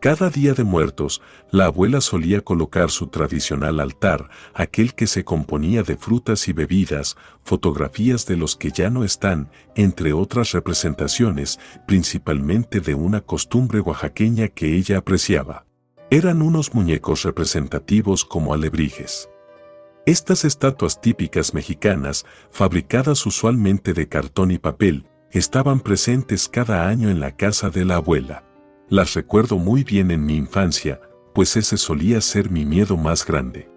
Cada día de muertos, la abuela solía colocar su tradicional altar, aquel que se componía de frutas y bebidas, fotografías de los que ya no están, entre otras representaciones, principalmente de una costumbre oaxaqueña que ella apreciaba. Eran unos muñecos representativos como alebrijes. Estas estatuas típicas mexicanas, fabricadas usualmente de cartón y papel, estaban presentes cada año en la casa de la abuela. Las recuerdo muy bien en mi infancia, pues ese solía ser mi miedo más grande.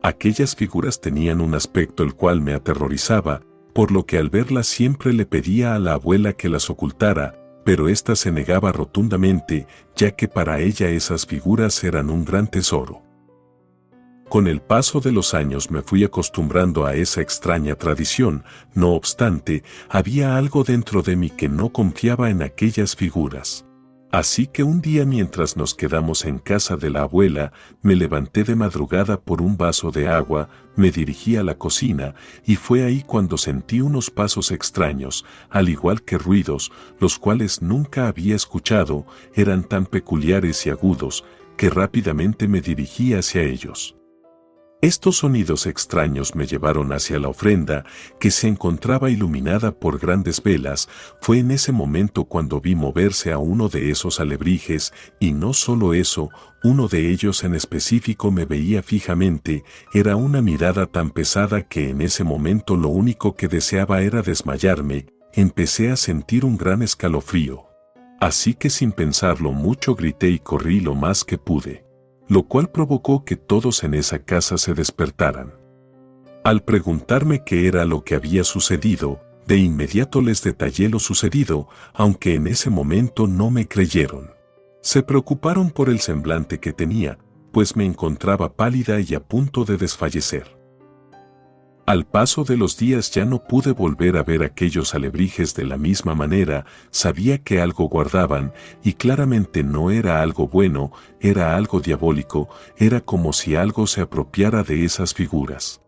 Aquellas figuras tenían un aspecto el cual me aterrorizaba, por lo que al verlas siempre le pedía a la abuela que las ocultara, pero ésta se negaba rotundamente, ya que para ella esas figuras eran un gran tesoro. Con el paso de los años me fui acostumbrando a esa extraña tradición, no obstante, había algo dentro de mí que no confiaba en aquellas figuras. Así que un día mientras nos quedamos en casa de la abuela, me levanté de madrugada por un vaso de agua, me dirigí a la cocina, y fue ahí cuando sentí unos pasos extraños, al igual que ruidos, los cuales nunca había escuchado, eran tan peculiares y agudos, que rápidamente me dirigí hacia ellos. Estos sonidos extraños me llevaron hacia la ofrenda, que se encontraba iluminada por grandes velas. Fue en ese momento cuando vi moverse a uno de esos alebrijes, y no solo eso, uno de ellos en específico me veía fijamente, era una mirada tan pesada que en ese momento lo único que deseaba era desmayarme, empecé a sentir un gran escalofrío. Así que sin pensarlo mucho grité y corrí lo más que pude lo cual provocó que todos en esa casa se despertaran. Al preguntarme qué era lo que había sucedido, de inmediato les detallé lo sucedido, aunque en ese momento no me creyeron. Se preocuparon por el semblante que tenía, pues me encontraba pálida y a punto de desfallecer. Al paso de los días ya no pude volver a ver aquellos alebrijes de la misma manera, sabía que algo guardaban, y claramente no era algo bueno, era algo diabólico, era como si algo se apropiara de esas figuras.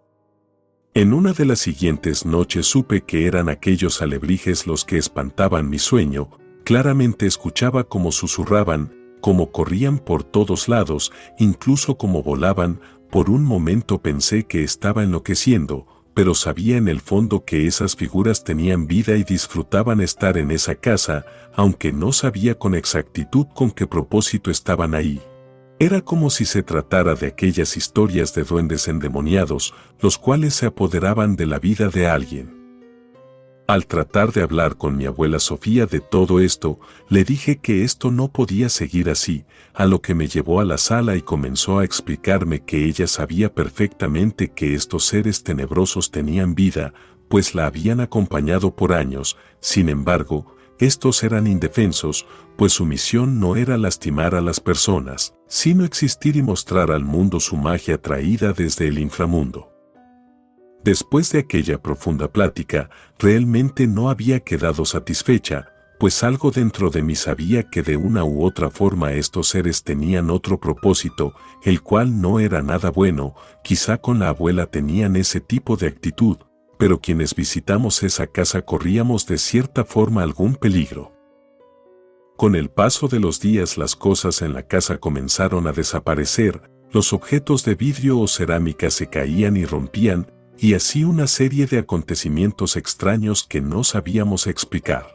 En una de las siguientes noches supe que eran aquellos alebrijes los que espantaban mi sueño, claramente escuchaba cómo susurraban, cómo corrían por todos lados, incluso cómo volaban, por un momento pensé que estaba enloqueciendo, pero sabía en el fondo que esas figuras tenían vida y disfrutaban estar en esa casa, aunque no sabía con exactitud con qué propósito estaban ahí. Era como si se tratara de aquellas historias de duendes endemoniados, los cuales se apoderaban de la vida de alguien. Al tratar de hablar con mi abuela Sofía de todo esto, le dije que esto no podía seguir así, a lo que me llevó a la sala y comenzó a explicarme que ella sabía perfectamente que estos seres tenebrosos tenían vida, pues la habían acompañado por años, sin embargo, estos eran indefensos, pues su misión no era lastimar a las personas, sino existir y mostrar al mundo su magia traída desde el inframundo. Después de aquella profunda plática, realmente no había quedado satisfecha, pues algo dentro de mí sabía que de una u otra forma estos seres tenían otro propósito, el cual no era nada bueno, quizá con la abuela tenían ese tipo de actitud, pero quienes visitamos esa casa corríamos de cierta forma algún peligro. Con el paso de los días las cosas en la casa comenzaron a desaparecer, los objetos de vidrio o cerámica se caían y rompían, y así una serie de acontecimientos extraños que no sabíamos explicar.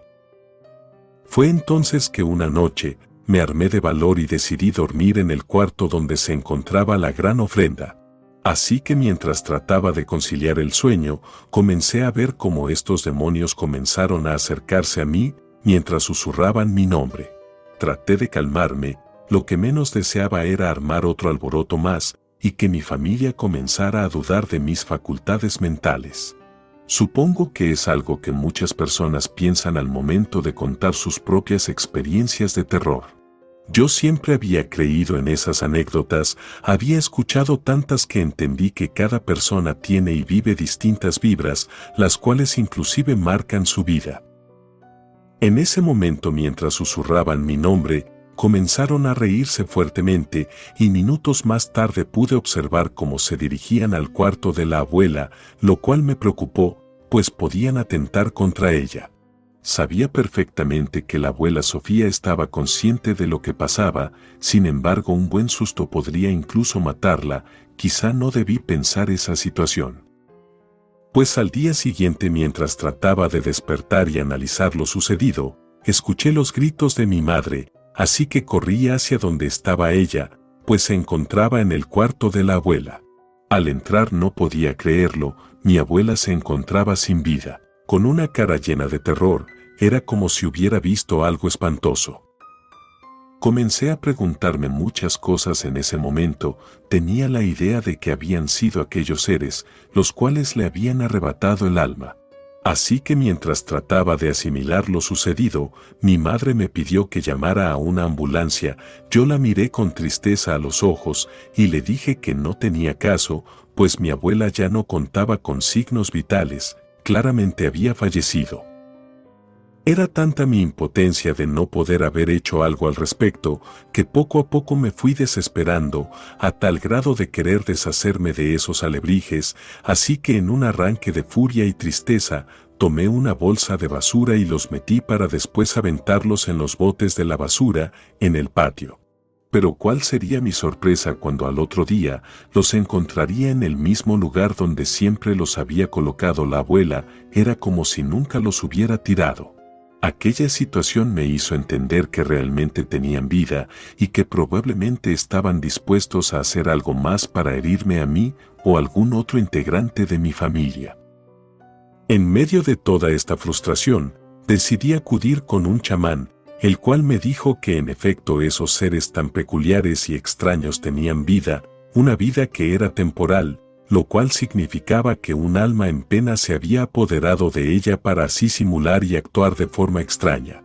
Fue entonces que una noche me armé de valor y decidí dormir en el cuarto donde se encontraba la gran ofrenda. Así que mientras trataba de conciliar el sueño, comencé a ver cómo estos demonios comenzaron a acercarse a mí mientras susurraban mi nombre. Traté de calmarme, lo que menos deseaba era armar otro alboroto más y que mi familia comenzara a dudar de mis facultades mentales. Supongo que es algo que muchas personas piensan al momento de contar sus propias experiencias de terror. Yo siempre había creído en esas anécdotas, había escuchado tantas que entendí que cada persona tiene y vive distintas vibras, las cuales inclusive marcan su vida. En ese momento mientras susurraban mi nombre, comenzaron a reírse fuertemente y minutos más tarde pude observar cómo se dirigían al cuarto de la abuela, lo cual me preocupó, pues podían atentar contra ella. Sabía perfectamente que la abuela Sofía estaba consciente de lo que pasaba, sin embargo un buen susto podría incluso matarla, quizá no debí pensar esa situación. Pues al día siguiente mientras trataba de despertar y analizar lo sucedido, escuché los gritos de mi madre, así que corrí hacia donde estaba ella, pues se encontraba en el cuarto de la abuela. Al entrar no podía creerlo, mi abuela se encontraba sin vida, con una cara llena de terror, era como si hubiera visto algo espantoso. Comencé a preguntarme muchas cosas en ese momento, tenía la idea de que habían sido aquellos seres, los cuales le habían arrebatado el alma. Así que mientras trataba de asimilar lo sucedido, mi madre me pidió que llamara a una ambulancia, yo la miré con tristeza a los ojos y le dije que no tenía caso, pues mi abuela ya no contaba con signos vitales, claramente había fallecido. Era tanta mi impotencia de no poder haber hecho algo al respecto, que poco a poco me fui desesperando, a tal grado de querer deshacerme de esos alebrijes, así que en un arranque de furia y tristeza, tomé una bolsa de basura y los metí para después aventarlos en los botes de la basura, en el patio. Pero cuál sería mi sorpresa cuando al otro día los encontraría en el mismo lugar donde siempre los había colocado la abuela, era como si nunca los hubiera tirado. Aquella situación me hizo entender que realmente tenían vida y que probablemente estaban dispuestos a hacer algo más para herirme a mí o algún otro integrante de mi familia. En medio de toda esta frustración, decidí acudir con un chamán, el cual me dijo que en efecto esos seres tan peculiares y extraños tenían vida, una vida que era temporal, lo cual significaba que un alma en pena se había apoderado de ella para así simular y actuar de forma extraña.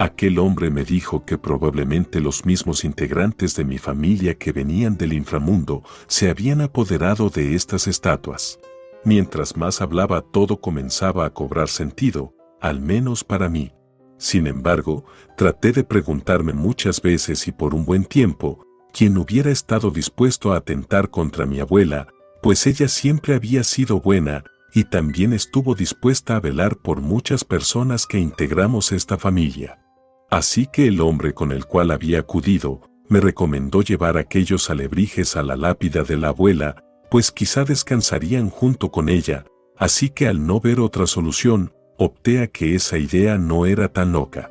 Aquel hombre me dijo que probablemente los mismos integrantes de mi familia que venían del inframundo se habían apoderado de estas estatuas. Mientras más hablaba todo comenzaba a cobrar sentido, al menos para mí. Sin embargo, traté de preguntarme muchas veces y por un buen tiempo, quién hubiera estado dispuesto a atentar contra mi abuela, pues ella siempre había sido buena y también estuvo dispuesta a velar por muchas personas que integramos esta familia. Así que el hombre con el cual había acudido me recomendó llevar aquellos alebrijes a la lápida de la abuela, pues quizá descansarían junto con ella, así que al no ver otra solución, opté a que esa idea no era tan loca.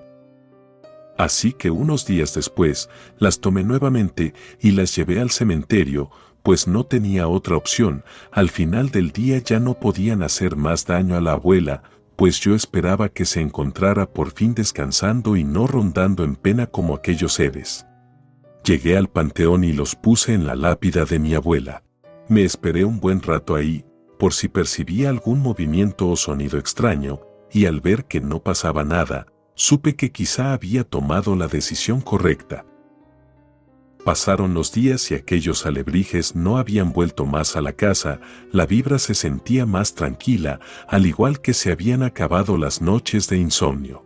Así que unos días después, las tomé nuevamente y las llevé al cementerio, pues no tenía otra opción, al final del día ya no podían hacer más daño a la abuela, pues yo esperaba que se encontrara por fin descansando y no rondando en pena como aquellos seres. Llegué al panteón y los puse en la lápida de mi abuela. Me esperé un buen rato ahí, por si percibía algún movimiento o sonido extraño, y al ver que no pasaba nada, supe que quizá había tomado la decisión correcta. Pasaron los días y aquellos alebrijes no habían vuelto más a la casa, la vibra se sentía más tranquila, al igual que se habían acabado las noches de insomnio.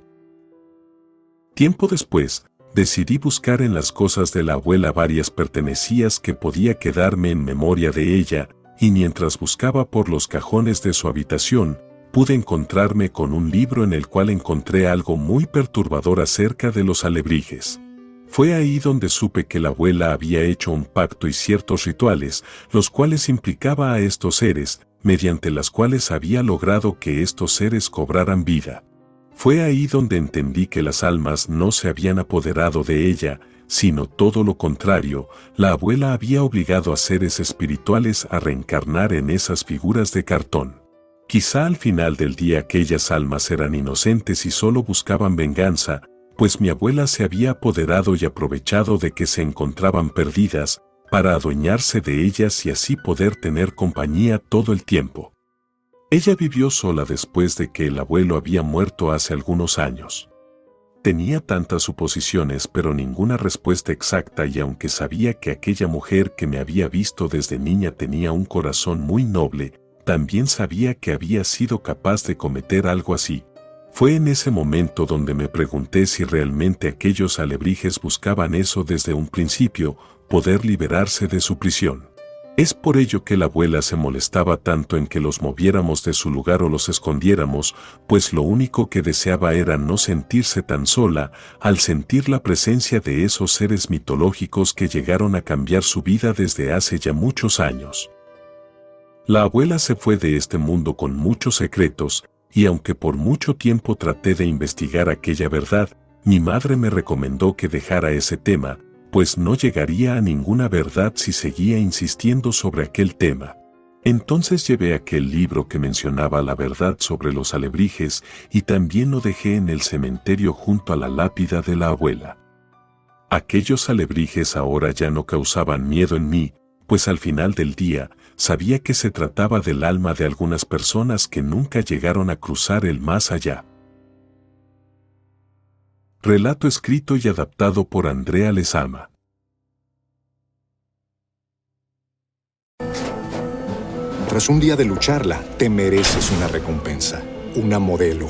Tiempo después, decidí buscar en las cosas de la abuela varias pertenecías que podía quedarme en memoria de ella, y mientras buscaba por los cajones de su habitación, pude encontrarme con un libro en el cual encontré algo muy perturbador acerca de los alebrijes. Fue ahí donde supe que la abuela había hecho un pacto y ciertos rituales, los cuales implicaba a estos seres, mediante las cuales había logrado que estos seres cobraran vida. Fue ahí donde entendí que las almas no se habían apoderado de ella, sino todo lo contrario, la abuela había obligado a seres espirituales a reencarnar en esas figuras de cartón. Quizá al final del día aquellas almas eran inocentes y solo buscaban venganza, pues mi abuela se había apoderado y aprovechado de que se encontraban perdidas, para adueñarse de ellas y así poder tener compañía todo el tiempo. Ella vivió sola después de que el abuelo había muerto hace algunos años. Tenía tantas suposiciones pero ninguna respuesta exacta y aunque sabía que aquella mujer que me había visto desde niña tenía un corazón muy noble, también sabía que había sido capaz de cometer algo así. Fue en ese momento donde me pregunté si realmente aquellos alebrijes buscaban eso desde un principio, poder liberarse de su prisión. Es por ello que la abuela se molestaba tanto en que los moviéramos de su lugar o los escondiéramos, pues lo único que deseaba era no sentirse tan sola al sentir la presencia de esos seres mitológicos que llegaron a cambiar su vida desde hace ya muchos años. La abuela se fue de este mundo con muchos secretos, y aunque por mucho tiempo traté de investigar aquella verdad, mi madre me recomendó que dejara ese tema, pues no llegaría a ninguna verdad si seguía insistiendo sobre aquel tema. Entonces llevé aquel libro que mencionaba la verdad sobre los alebrijes y también lo dejé en el cementerio junto a la lápida de la abuela. Aquellos alebrijes ahora ya no causaban miedo en mí, pues al final del día sabía que se trataba del alma de algunas personas que nunca llegaron a cruzar el más allá. Relato escrito y adaptado por Andrea Lezama. Tras un día de lucharla, te mereces una recompensa, una modelo,